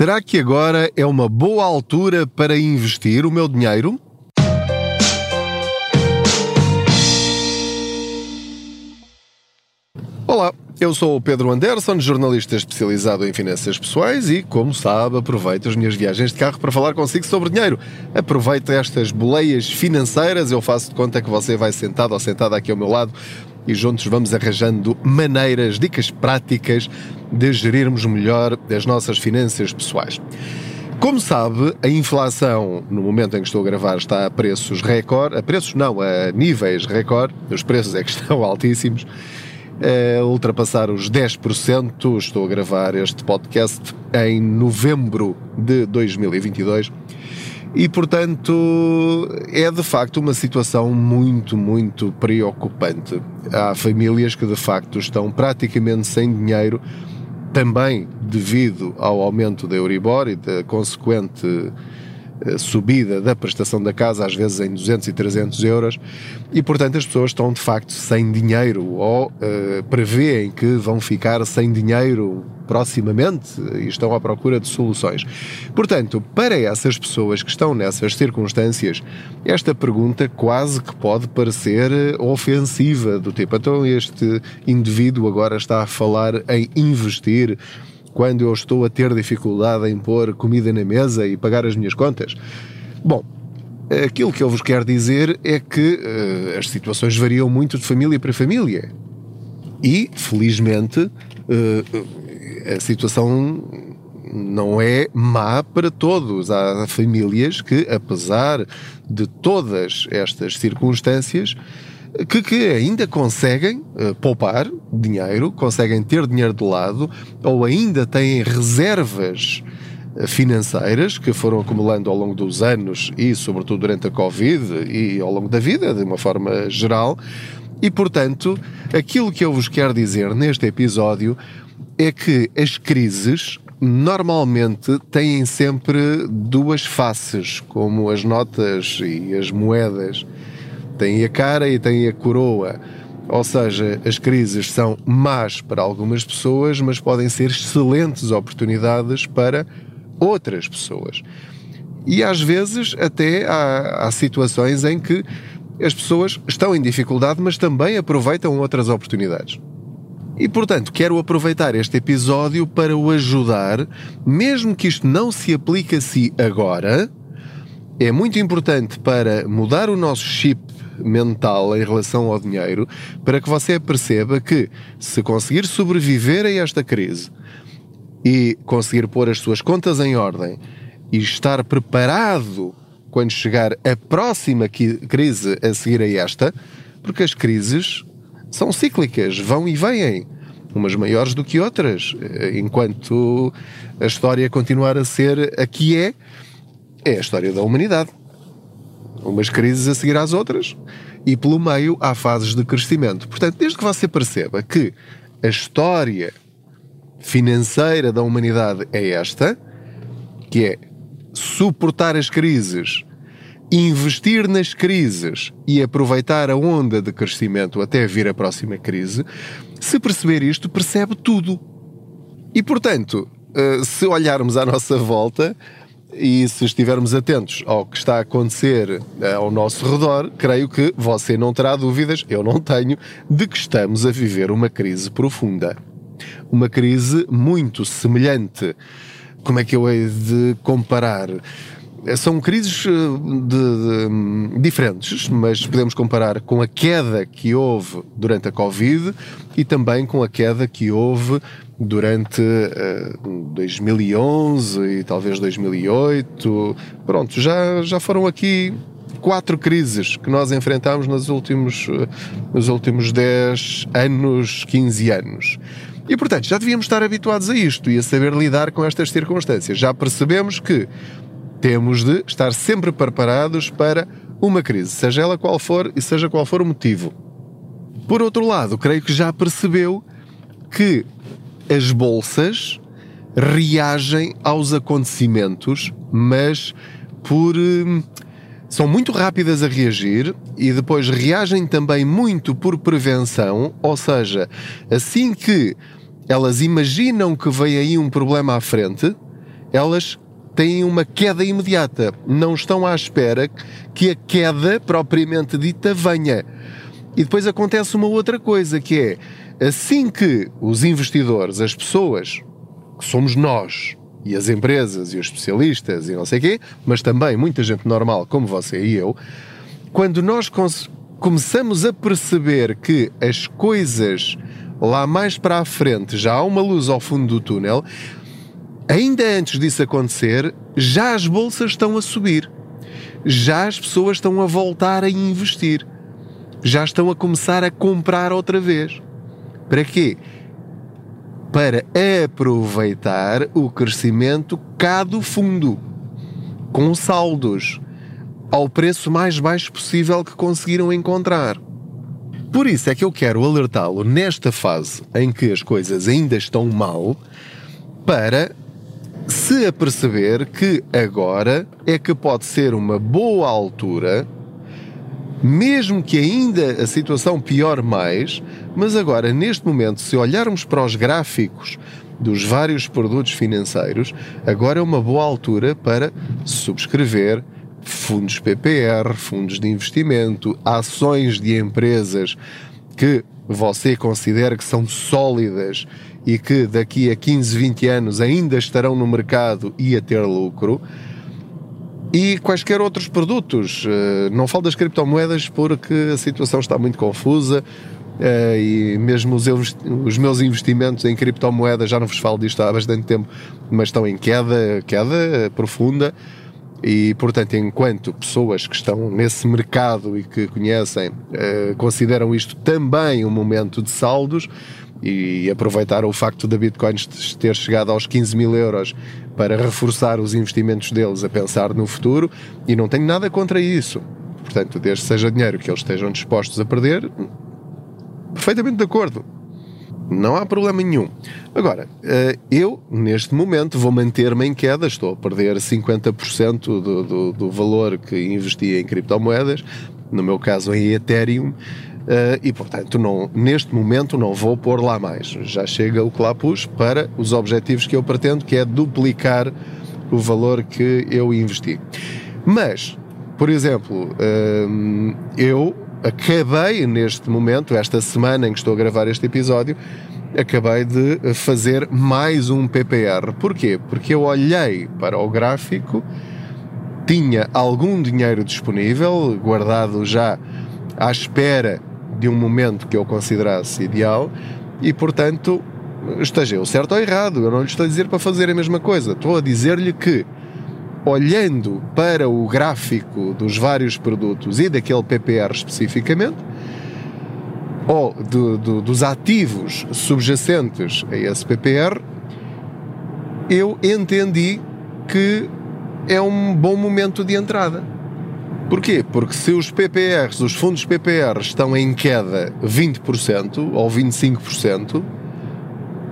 Será que agora é uma boa altura para investir o meu dinheiro? Olá, eu sou o Pedro Anderson, jornalista especializado em finanças pessoais e, como sabe, aproveito as minhas viagens de carro para falar consigo sobre dinheiro. Aproveito estas boleias financeiras, eu faço de conta que você vai sentado ou sentada aqui ao meu lado e juntos vamos arranjando maneiras, dicas práticas de gerirmos melhor as nossas finanças pessoais. Como sabe, a inflação, no momento em que estou a gravar, está a preços recorde, a preços não, a níveis recorde, os preços é que estão altíssimos, a ultrapassar os 10%. Estou a gravar este podcast em novembro de 2022 e, portanto, é de facto uma situação muito, muito preocupante. Há famílias que de facto estão praticamente sem dinheiro, também devido ao aumento da Euribor e da consequente subida da prestação da casa, às vezes em 200 e 300 euros, e portanto as pessoas estão de facto sem dinheiro ou uh, prevêem que vão ficar sem dinheiro proximamente e estão à procura de soluções. Portanto, para essas pessoas que estão nessas circunstâncias, esta pergunta quase que pode parecer ofensiva, do tipo, então este indivíduo agora está a falar em investir quando eu estou a ter dificuldade em pôr comida na mesa e pagar as minhas contas? Bom, aquilo que eu vos quero dizer é que uh, as situações variam muito de família para família. E, felizmente, uh, a situação não é má para todos. Há famílias que, apesar de todas estas circunstâncias, que, que ainda conseguem uh, poupar dinheiro, conseguem ter dinheiro de lado, ou ainda têm reservas eh, financeiras que foram acumulando ao longo dos anos e, sobretudo, durante a Covid e ao longo da vida, de uma forma geral. E, portanto, aquilo que eu vos quero dizer neste episódio é que as crises normalmente têm sempre duas faces, como as notas e as moedas têm a cara e têm a coroa. Ou seja, as crises são más para algumas pessoas, mas podem ser excelentes oportunidades para outras pessoas. E às vezes até há, há situações em que as pessoas estão em dificuldade, mas também aproveitam outras oportunidades. E portanto, quero aproveitar este episódio para o ajudar, mesmo que isto não se aplique a si agora, é muito importante para mudar o nosso chip mental em relação ao dinheiro para que você perceba que se conseguir sobreviver a esta crise e conseguir pôr as suas contas em ordem e estar preparado quando chegar a próxima crise a seguir a esta, porque as crises são cíclicas, vão e vêm, umas maiores do que outras, enquanto a história continuar a ser a que é, é a história da humanidade umas crises a seguir às outras, e pelo meio há fases de crescimento. Portanto, desde que você perceba que a história financeira da humanidade é esta, que é suportar as crises, investir nas crises e aproveitar a onda de crescimento até vir a próxima crise, se perceber isto, percebe tudo. E portanto, eh, se olharmos à nossa volta, e se estivermos atentos ao que está a acontecer eh, ao nosso redor, creio que você não terá dúvidas, eu não tenho, de que estamos a viver uma crise profunda. Uma crise muito semelhante. Como é que eu hei de comparar? Eh, são crises eh, de, de, diferentes, mas podemos comparar com a queda que houve durante a Covid e também com a queda que houve durante uh, 2011 e talvez 2008. Pronto, já, já foram aqui quatro crises que nós enfrentamos nos últimos, nos últimos 10 anos, 15 anos. E, portanto, já devíamos estar habituados a isto e a saber lidar com estas circunstâncias. Já percebemos que temos de estar sempre preparados para uma crise, seja ela qual for e seja qual for o motivo. Por outro lado, creio que já percebeu que as bolsas reagem aos acontecimentos, mas por hum, são muito rápidas a reagir e depois reagem também muito por prevenção, ou seja, assim que elas imaginam que vem aí um problema à frente, elas têm uma queda imediata. Não estão à espera que a queda propriamente dita venha. E depois acontece uma outra coisa que é assim que os investidores, as pessoas, que somos nós, e as empresas e os especialistas e não sei quê, mas também muita gente normal como você e eu, quando nós começamos a perceber que as coisas lá mais para a frente já há uma luz ao fundo do túnel, ainda antes disso acontecer, já as bolsas estão a subir. Já as pessoas estão a voltar a investir. Já estão a começar a comprar outra vez. Para quê? Para aproveitar o crescimento cá do fundo, com saldos, ao preço mais baixo possível que conseguiram encontrar. Por isso é que eu quero alertá-lo nesta fase em que as coisas ainda estão mal, para se aperceber que agora é que pode ser uma boa altura, mesmo que ainda a situação piore mais, mas agora, neste momento, se olharmos para os gráficos dos vários produtos financeiros, agora é uma boa altura para subscrever fundos PPR, fundos de investimento, ações de empresas que você considera que são sólidas e que daqui a 15, 20 anos ainda estarão no mercado e a ter lucro. E quaisquer outros produtos. Eh, não falo das criptomoedas porque a situação está muito confusa eh, e mesmo os, meus investimentos em criptomoedas, já não vos falo disto há bastante tempo, mas estão em queda, queda profunda. E, portanto, enquanto pessoas que estão nesse mercado e que conhecem eh, consideram isto também um momento de saldos e aproveitar o facto da Bitcoin ter chegado aos 15 mil euros para reforçar os investimentos deles a pensar no futuro, e não tenho nada contra isso. Portanto, desde seja dinheiro que eles estejam dispostos a perder, perfeitamente de acordo. Não há problema nenhum. Agora, eh, eu, neste momento, vou manter-me em queda, estou a perder 50% do, do, do valor que investi em criptomoedas, no meu caso em Ethereum, e portanto não, neste momento não vou pôr lá mais. Já chega o que lá pus para os objetivos que eu pretendo, que é duplicar o valor que eu investi. Mas, por exemplo, eh, eu acabei neste momento, esta semana em que estou a gravar este episódio, acabei de fazer mais um PPR. Porquê? Porque eu olhei para o gráfico, tinha algum dinheiro disponível, guardado já à espera de um momento que eu considerasse ideal e, portanto, esteja eu certo ou errado. Eu não lhe estou a dizer para fazer a mesma coisa. Estou a dizer-lhe que olhando para o gráfico dos vários produtos e daquele PPR especificamente, ou do, do, dos ativos subjacentes a esse PPR, eu entendi que é um bom momento de entrada. Porquê? Porque se os PPRs, os fundos PPR estão em queda 20% ou 25%,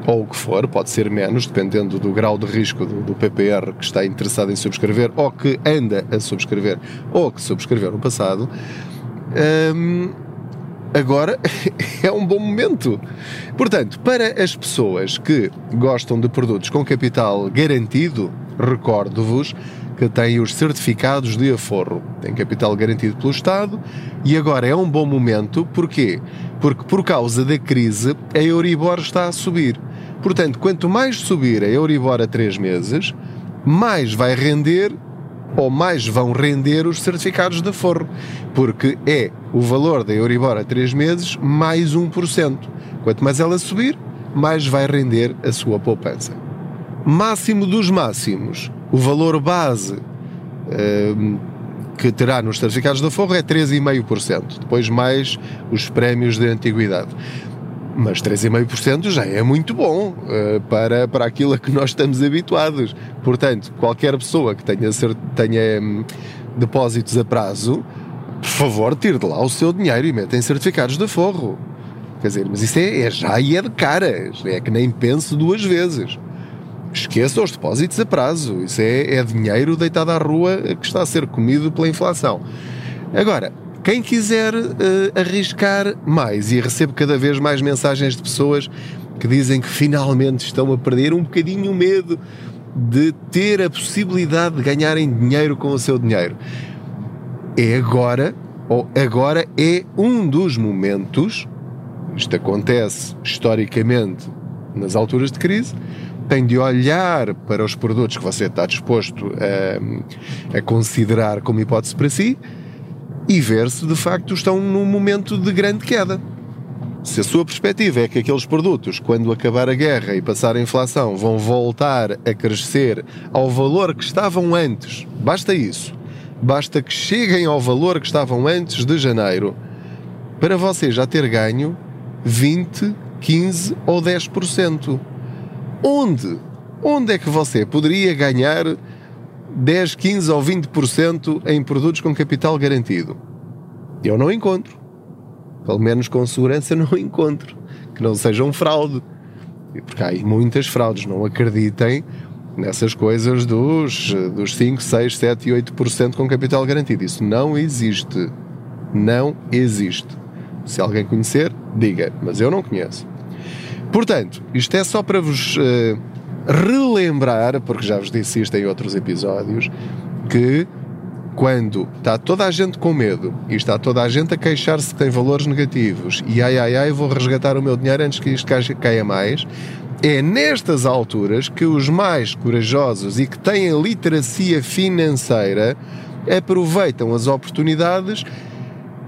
ou o que for, pode ser menos, dependendo do grau de risco do, do, PPR que está interessado em subscrever, ou que anda a subscrever, ou que subscreveu no passado, hum, agora é um bom momento. Portanto, para as pessoas que gostam de produtos com capital garantido, recordo-vos que têm os certificados de aforro, têm capital garantido pelo Estado e agora é um bom momento, porquê? Porque por causa da crise a Euribor está a subir. Portanto, quanto mais subir a Euribor a 3 meses, mais vai render ou mais vão render os certificados de forro, porque é o valor da Euribor a 3 meses mais 1%. Quanto mais ela subir, mais vai render a sua poupança. Máximo dos máximos, o valor base um, que terá nos certificados de forro é 3,5%, depois mais os prémios de antiguidade mas 3,5% já é muito bom uh, para, para aquilo a que nós estamos habituados. Portanto, qualquer pessoa que tenha, tenha um, depósitos a prazo, por favor, tire de lá o seu dinheiro e meta em certificados de forro. Quer dizer, mas isso é, é já e é de caras, é que nem pense duas vezes. Esqueça os depósitos a prazo, isso é, é dinheiro deitado à rua que está a ser comido pela inflação. Agora, quem quiser uh, arriscar mais, e recebo cada vez mais mensagens de pessoas que dizem que finalmente estão a perder um bocadinho o medo de ter a possibilidade de ganharem dinheiro com o seu dinheiro. É agora, ou agora é um dos momentos, isto acontece historicamente nas alturas de crise, tem de olhar para os produtos que você está disposto a, a considerar como hipótese para si e ver se de facto estão num momento de grande queda. Se a sua perspectiva é que aqueles produtos, quando acabar a guerra e passar a inflação, vão voltar a crescer ao valor que estavam antes, basta isso. Basta que cheguem ao valor que estavam antes de janeiro para você já ter ganho 20, 15 ou 10%. Onde? Onde é que você poderia ganhar 10, 15 ou 20% em produtos com capital garantido? Eu não encontro. Pelo menos com segurança não encontro. Que não seja um fraude. Porque há muitas fraudes. Não acreditem nessas coisas dos, dos 5, 6, 7 e 8% com capital garantido. Isso não existe. Não existe. Se alguém conhecer, diga. Mas eu não conheço. Portanto, isto é só para vos uh, relembrar, porque já vos disse isto em outros episódios, que quando está toda a gente com medo e está toda a gente a queixar-se que tem valores negativos e ai ai ai, vou resgatar o meu dinheiro antes que isto caia mais, é nestas alturas que os mais corajosos e que têm literacia financeira aproveitam as oportunidades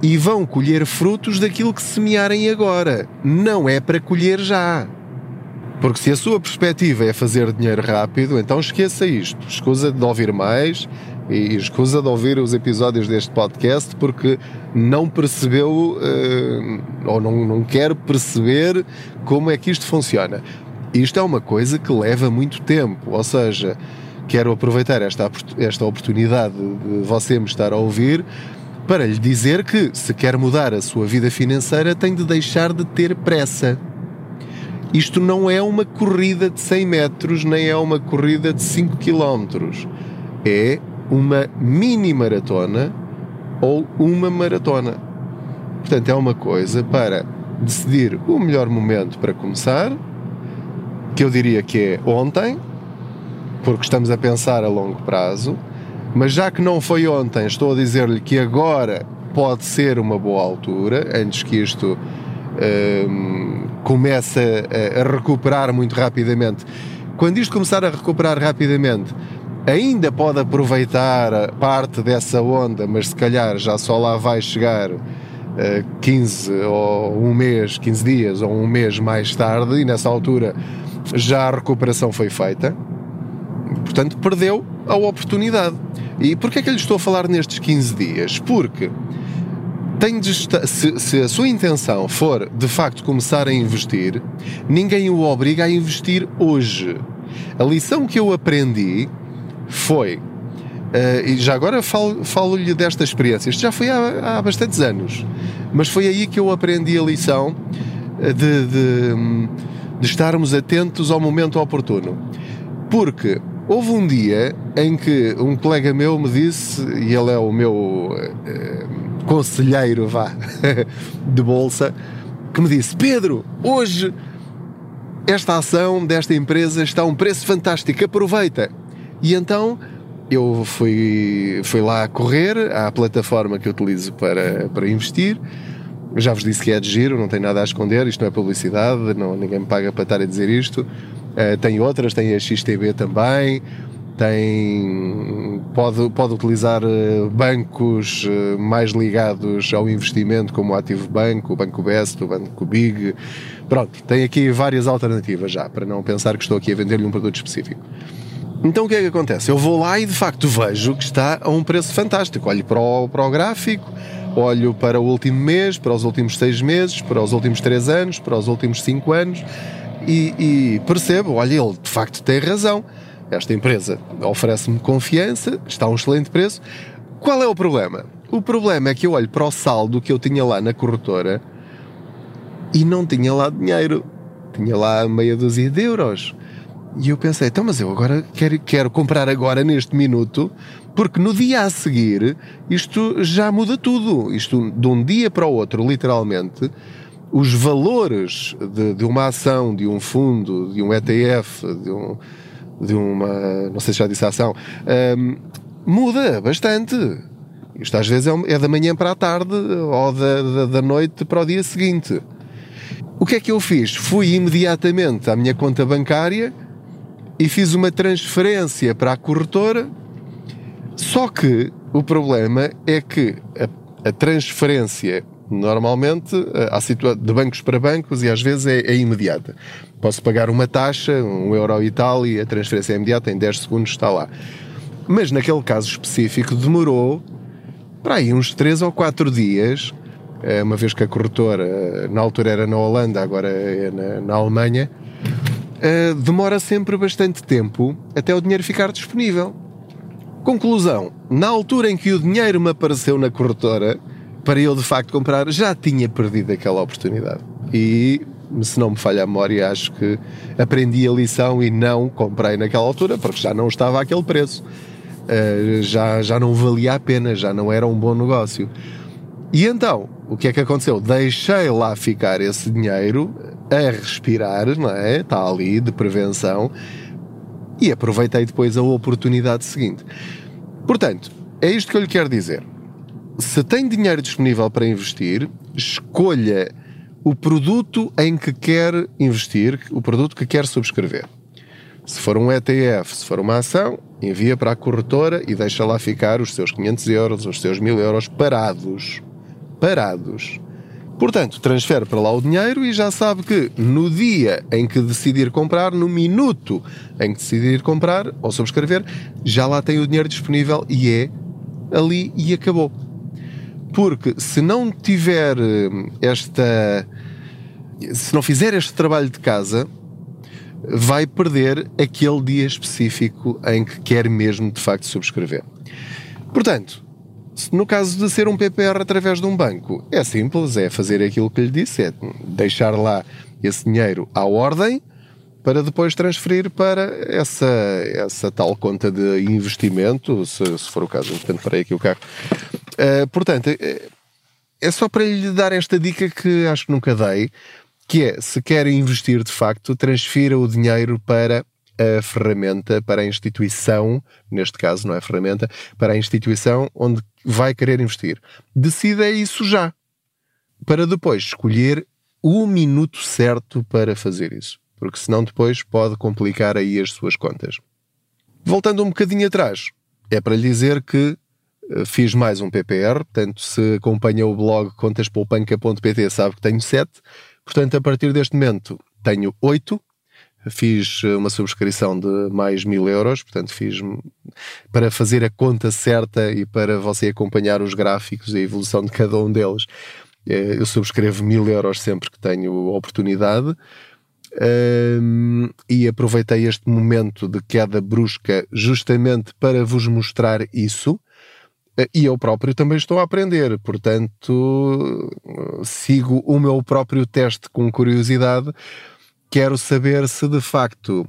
e vão colher frutos daquilo que semearem agora. Não é para colher já. Porque se a sua perspectiva é fazer dinheiro rápido, então esqueça isto. Escusa de ouvir mais e escusa de ouvir os episódios deste podcast porque não percebeu uh, ou não, não quer perceber como é que isto funciona. Isto é uma coisa que leva muito tempo, ou seja, quero aproveitar esta, esta oportunidade de você me estar a ouvir para lhe dizer que, se quer mudar a sua vida financeira, tem de deixar de ter pressa. Isto não é uma corrida de 100 metros, nem é uma corrida de 5 quilómetros. É uma mini maratona ou uma maratona. Portanto, é uma coisa para decidir o melhor momento para começar, que eu diria que é ontem, porque estamos a pensar a longo prazo mas já que não foi ontem, estou a dizer-lhe que agora pode ser uma boa altura, antes que isto um, comece a, a recuperar muito rapidamente. Quando isto começar a recuperar rapidamente, ainda pode aproveitar parte dessa onda, mas se calhar já só lá vai chegar uh, 15 ou um mês, 15 dias ou um mês mais tarde, e nessa altura já a recuperação foi feita. Portanto, perdeu a oportunidade. E porquê é que lhe estou a falar nestes 15 dias? Porque tem de estar, se, se, a sua intenção for de facto começar a investir, ninguém o obriga a investir hoje. A lição que eu aprendi foi, uh, e já agora falo-lhe falo desta experiência, isto já foi há, há bastantes anos, mas foi aí que eu aprendi a lição de, de, de estarmos atentos ao momento oportuno. Porque Houve um dia em que um colega meu me disse, e ele é o meu uh, conselheiro, vá, de bolsa, que me disse: Pedro, hoje esta ação desta empresa está a um preço fantástico, aproveita. E então eu fui, fui lá correr à plataforma que utilizo para, para investir. Já vos disse que é de giro, não tem nada a esconder, isto não é publicidade, não, ninguém me paga para estar a dizer isto. Uh, tem outras, tem a XTB também, tem, pode, pode utilizar uh, bancos uh, mais ligados ao investimento, como o Ativo Banco, o Banco Best, o Banco Big. Pronto, tem aqui várias alternativas já, para não pensar que estou aqui a vender-lhe um produto específico. Então o que é que acontece? Eu vou lá e de facto vejo que está a um preço fantástico. Olho para o, para o gráfico, olho para o último mês, para os últimos seis meses, para os últimos três anos, para os últimos cinco anos e, e percebo, olha, ele de facto tem razão. Esta empresa oferece-me confiança, está a um excelente preço. Qual é o problema? O problema é que eu olho para o saldo que eu tinha lá na corretora e não tinha lá dinheiro. Tinha lá meia dúzia de euros. E eu pensei, então, mas eu agora quero, quero comprar agora, neste minuto, porque no dia a seguir isto já muda tudo. Isto, de um dia para o outro, literalmente, os valores de, de, uma ação, de um fundo, de um ETF, de um, de uma, não sei se já disse ação, um, muda bastante. Isto às vezes é, é da manhã para a tarde ou da, da, da noite para o dia seguinte. O que é que eu fiz? Fui imediatamente à minha conta bancária e fiz uma transferência para a corretora. Só que o problema é que a, a transferência normalmente há de bancos para bancos e às vezes é, é, imediata. Posso pagar uma taxa, um euro e tal, e a transferência é imediata, em 10 segundos está lá. Mas naquele caso específico demorou para aí uns 3 ou 4 dias, eh, uma vez que a corretora, eh, na altura era na Holanda, agora é na, na Alemanha, eh, demora sempre bastante tempo até o dinheiro ficar disponível. Conclusão: na altura em que o dinheiro me apareceu na corretora, para eu de facto comprar, já tinha perdido aquela oportunidade. E se não me falha a memória, acho que aprendi a lição e não comprei naquela altura, porque já não estava aquele preço. Uh, já, já não valia a pena, já não era um bom negócio. E então, o que é que aconteceu? Deixei lá ficar esse dinheiro a respirar, não é? Está ali, de prevenção, e aproveitei depois a oportunidade seguinte. Portanto, é isto que eu lhe quero dizer se tem dinheiro disponível para investir, escolha o produto em que quer investir, o produto que quer subscrever. Se for um ETF, se for uma ação, envia para a corretora e deixa lá ficar os seus 500 euros, os seus 1000 euros parados. Parados. Portanto, transfere para lá o dinheiro e já sabe que no dia em que decidir comprar, no minuto em que decidir comprar ou subscrever, já lá tem o dinheiro disponível e é ali e acabou. Porque se não tiver eh, esta. Se não fizer este trabalho de casa, vai perder aquele dia específico em que quer mesmo de facto subscrever. Portanto, no caso de ser um PPR através de um banco, é simples, é fazer aquilo que lhe disse, é deixar lá esse dinheiro à ordem para depois transferir para essa, essa tal conta de investimento, se, se for o caso. Portanto, parei aqui o carro. Uh, portanto, é, é só para lhe dar esta dica que acho que nunca dei, que é, se quer investir de facto, transfira o dinheiro para a ferramenta, para a instituição, neste caso não é ferramenta, para a instituição onde vai querer investir. Decida isso já, para depois escolher o minuto certo para fazer isso porque senão depois pode complicar aí as suas contas. Voltando um bocadinho atrás, é para lhe dizer que eh, fiz mais um PPR, portanto, se acompanha o blog contaspoupanca.pt sabe que tenho 7, portanto, a partir deste momento tenho 8. Fiz eh, uma subscrição de mais mil euros, portanto, fiz para fazer a conta certa e para você acompanhar os gráficos e a evolução de cada um deles. Eh, eu subscrevo mil euros sempre que tenho oportunidade. Um, e aproveitei este momento de queda brusca justamente para vos mostrar isso. Ah, e eu próprio também estou a aprender, portanto, sigo o meu próprio teste com curiosidade. Quero saber se de facto,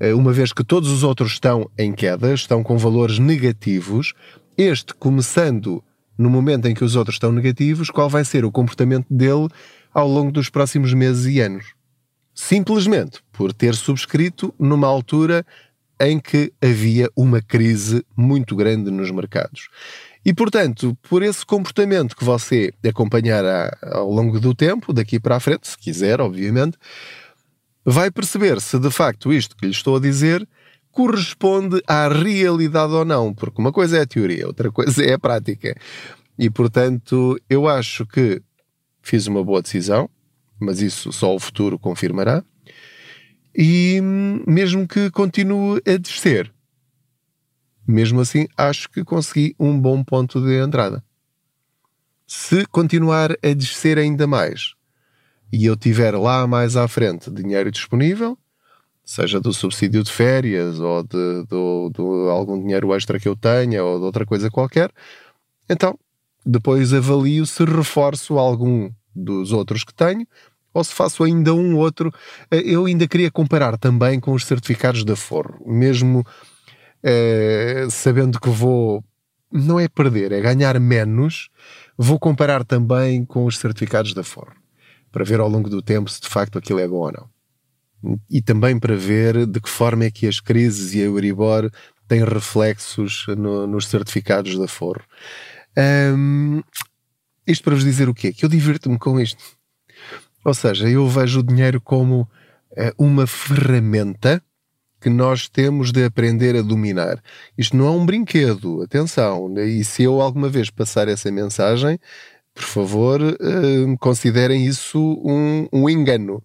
ah, uma vez que todos os outros estão em queda, estão com valores negativos, este começando no momento em que os outros estão negativos, qual vai ser o comportamento dele ao longo dos próximos meses e anos simplesmente por ter subscrito numa altura em que havia uma crise muito grande nos mercados. E, portanto, por esse comportamento que você acompanhará ao longo do tempo, daqui para a frente, se quiser, obviamente, vai perceber se de facto isto que lhe estou a dizer corresponde à realidade ou não, porque uma coisa é a teoria, outra coisa é a prática. E, portanto, eu acho que fiz uma boa decisão, mas isso só o futuro confirmará. E mesmo que continue a descer, mesmo assim, acho que consegui um bom ponto de entrada. Se continuar a descer ainda mais e eu tiver lá mais à frente dinheiro disponível, seja do subsídio de férias ou de, de algum dinheiro extra que eu tenha ou de outra coisa qualquer, então depois avalio se reforço algum dos outros que tenho, ou se faço ainda um outro. Eh, eu ainda queria comparar também com os certificados da Forro, mesmo eh, sabendo que vou, não é perder, é ganhar menos, vou comparar também com os certificados da Forro, para ver ao longo do tempo se de facto aquilo é bom ou não. e também para ver de que forma é que as crises e a Euribor têm reflexos no, nos certificados da Forro. Um, isto para vos dizer o quê? Que eu divirto-me com isto. Ou seja, eu vejo o dinheiro como uh, uma ferramenta que nós temos de aprender a dominar. Isto não é um brinquedo, atenção. E se eu alguma vez passar essa mensagem, por favor, uh, considerem isso um, um engano.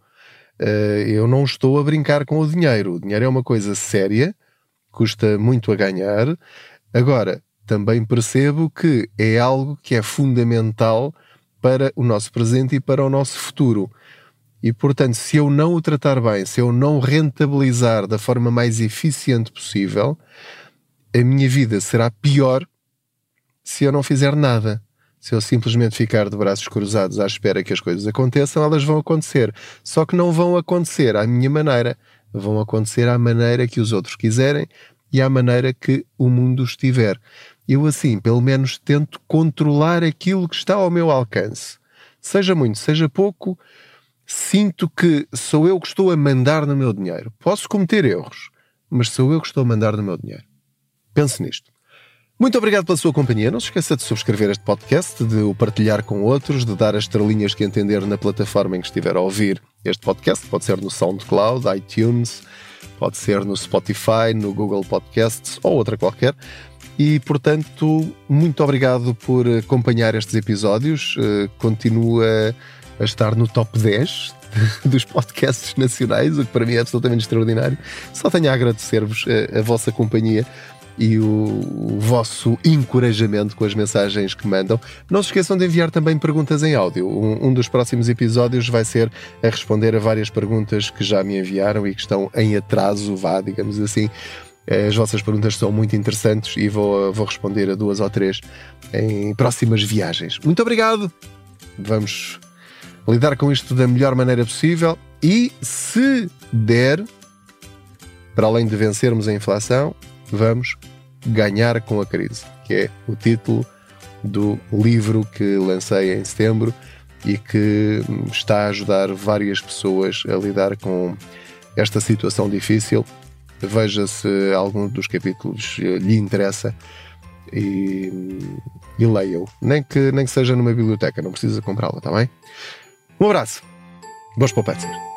Uh, eu não estou a brincar com o dinheiro. O dinheiro é uma coisa séria, custa muito a ganhar. Agora, também percebo que é algo que é fundamental para o nosso presente e para o nosso futuro. E, portanto, se eu não o tratar bem, se eu não rentabilizar da forma mais eficiente possível, a minha vida será pior se eu não fizer nada. Se eu simplesmente ficar de braços cruzados à espera que as coisas aconteçam, elas vão acontecer. Só que não vão acontecer à minha maneira. Vão acontecer à maneira que os outros quiserem e à maneira que o mundo estiver. Eu, assim, pelo menos tento controlar aquilo que está ao meu alcance. Seja muito, seja pouco, sinto que sou eu que estou a mandar no meu dinheiro. Posso cometer erros, mas sou eu que estou a mandar no meu dinheiro. Pense nisto. Muito obrigado pela sua companhia. Não se esqueça de subscrever este podcast, de o partilhar com outros, de dar as estrelinhas que entender na plataforma em que estiver a ouvir este podcast. Pode ser no SoundCloud, iTunes, pode ser no Spotify, no Google Podcasts ou outra qualquer. E, portanto, muito obrigado por acompanhar estes episódios. Uh, continua a estar no top 10 dos podcasts nacionais, o que para mim é absolutamente extraordinário. Só tenho a agradecer-vos a, a, vossa companhia e o, o, vosso encorajamento com as mensagens que mandam. Não se esqueçam de enviar também perguntas em áudio. Um, um dos próximos episódios vai ser a responder a várias perguntas que já me enviaram e que estão em atraso, vá, digamos assim. As vossas perguntas são muito interessantes e vou, vou responder a duas ou três em próximas viagens. Muito obrigado! Vamos lidar com isto da melhor maneira possível e, se der, para além de vencermos a inflação, vamos ganhar com a crise, que é o título do livro que lancei em setembro e que está a ajudar várias pessoas a lidar com esta situação difícil. Veja se algum dos capítulos lhe interessa e, e leia-o. Nem que, nem que seja numa biblioteca, não precisa comprá-la, está bem? Um abraço. Boas poupanças.